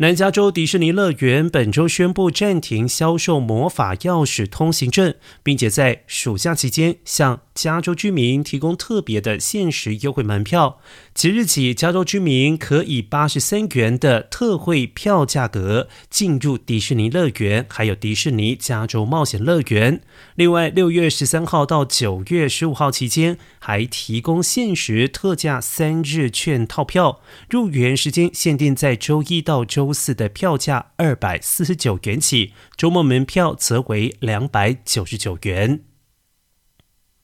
南加州迪士尼乐园本周宣布暂停销售魔法钥匙通行证，并且在暑假期间向加州居民提供特别的限时优惠门票。即日起，加州居民可以八十三元的特惠票价格进入迪士尼乐园，还有迪士尼加州冒险乐园。另外，六月十三号到九月十五号期间，还提供限时特价三日券套票，入园时间限定在周一到周四的票价二百四十九元起，周末门票则为两百九十九元。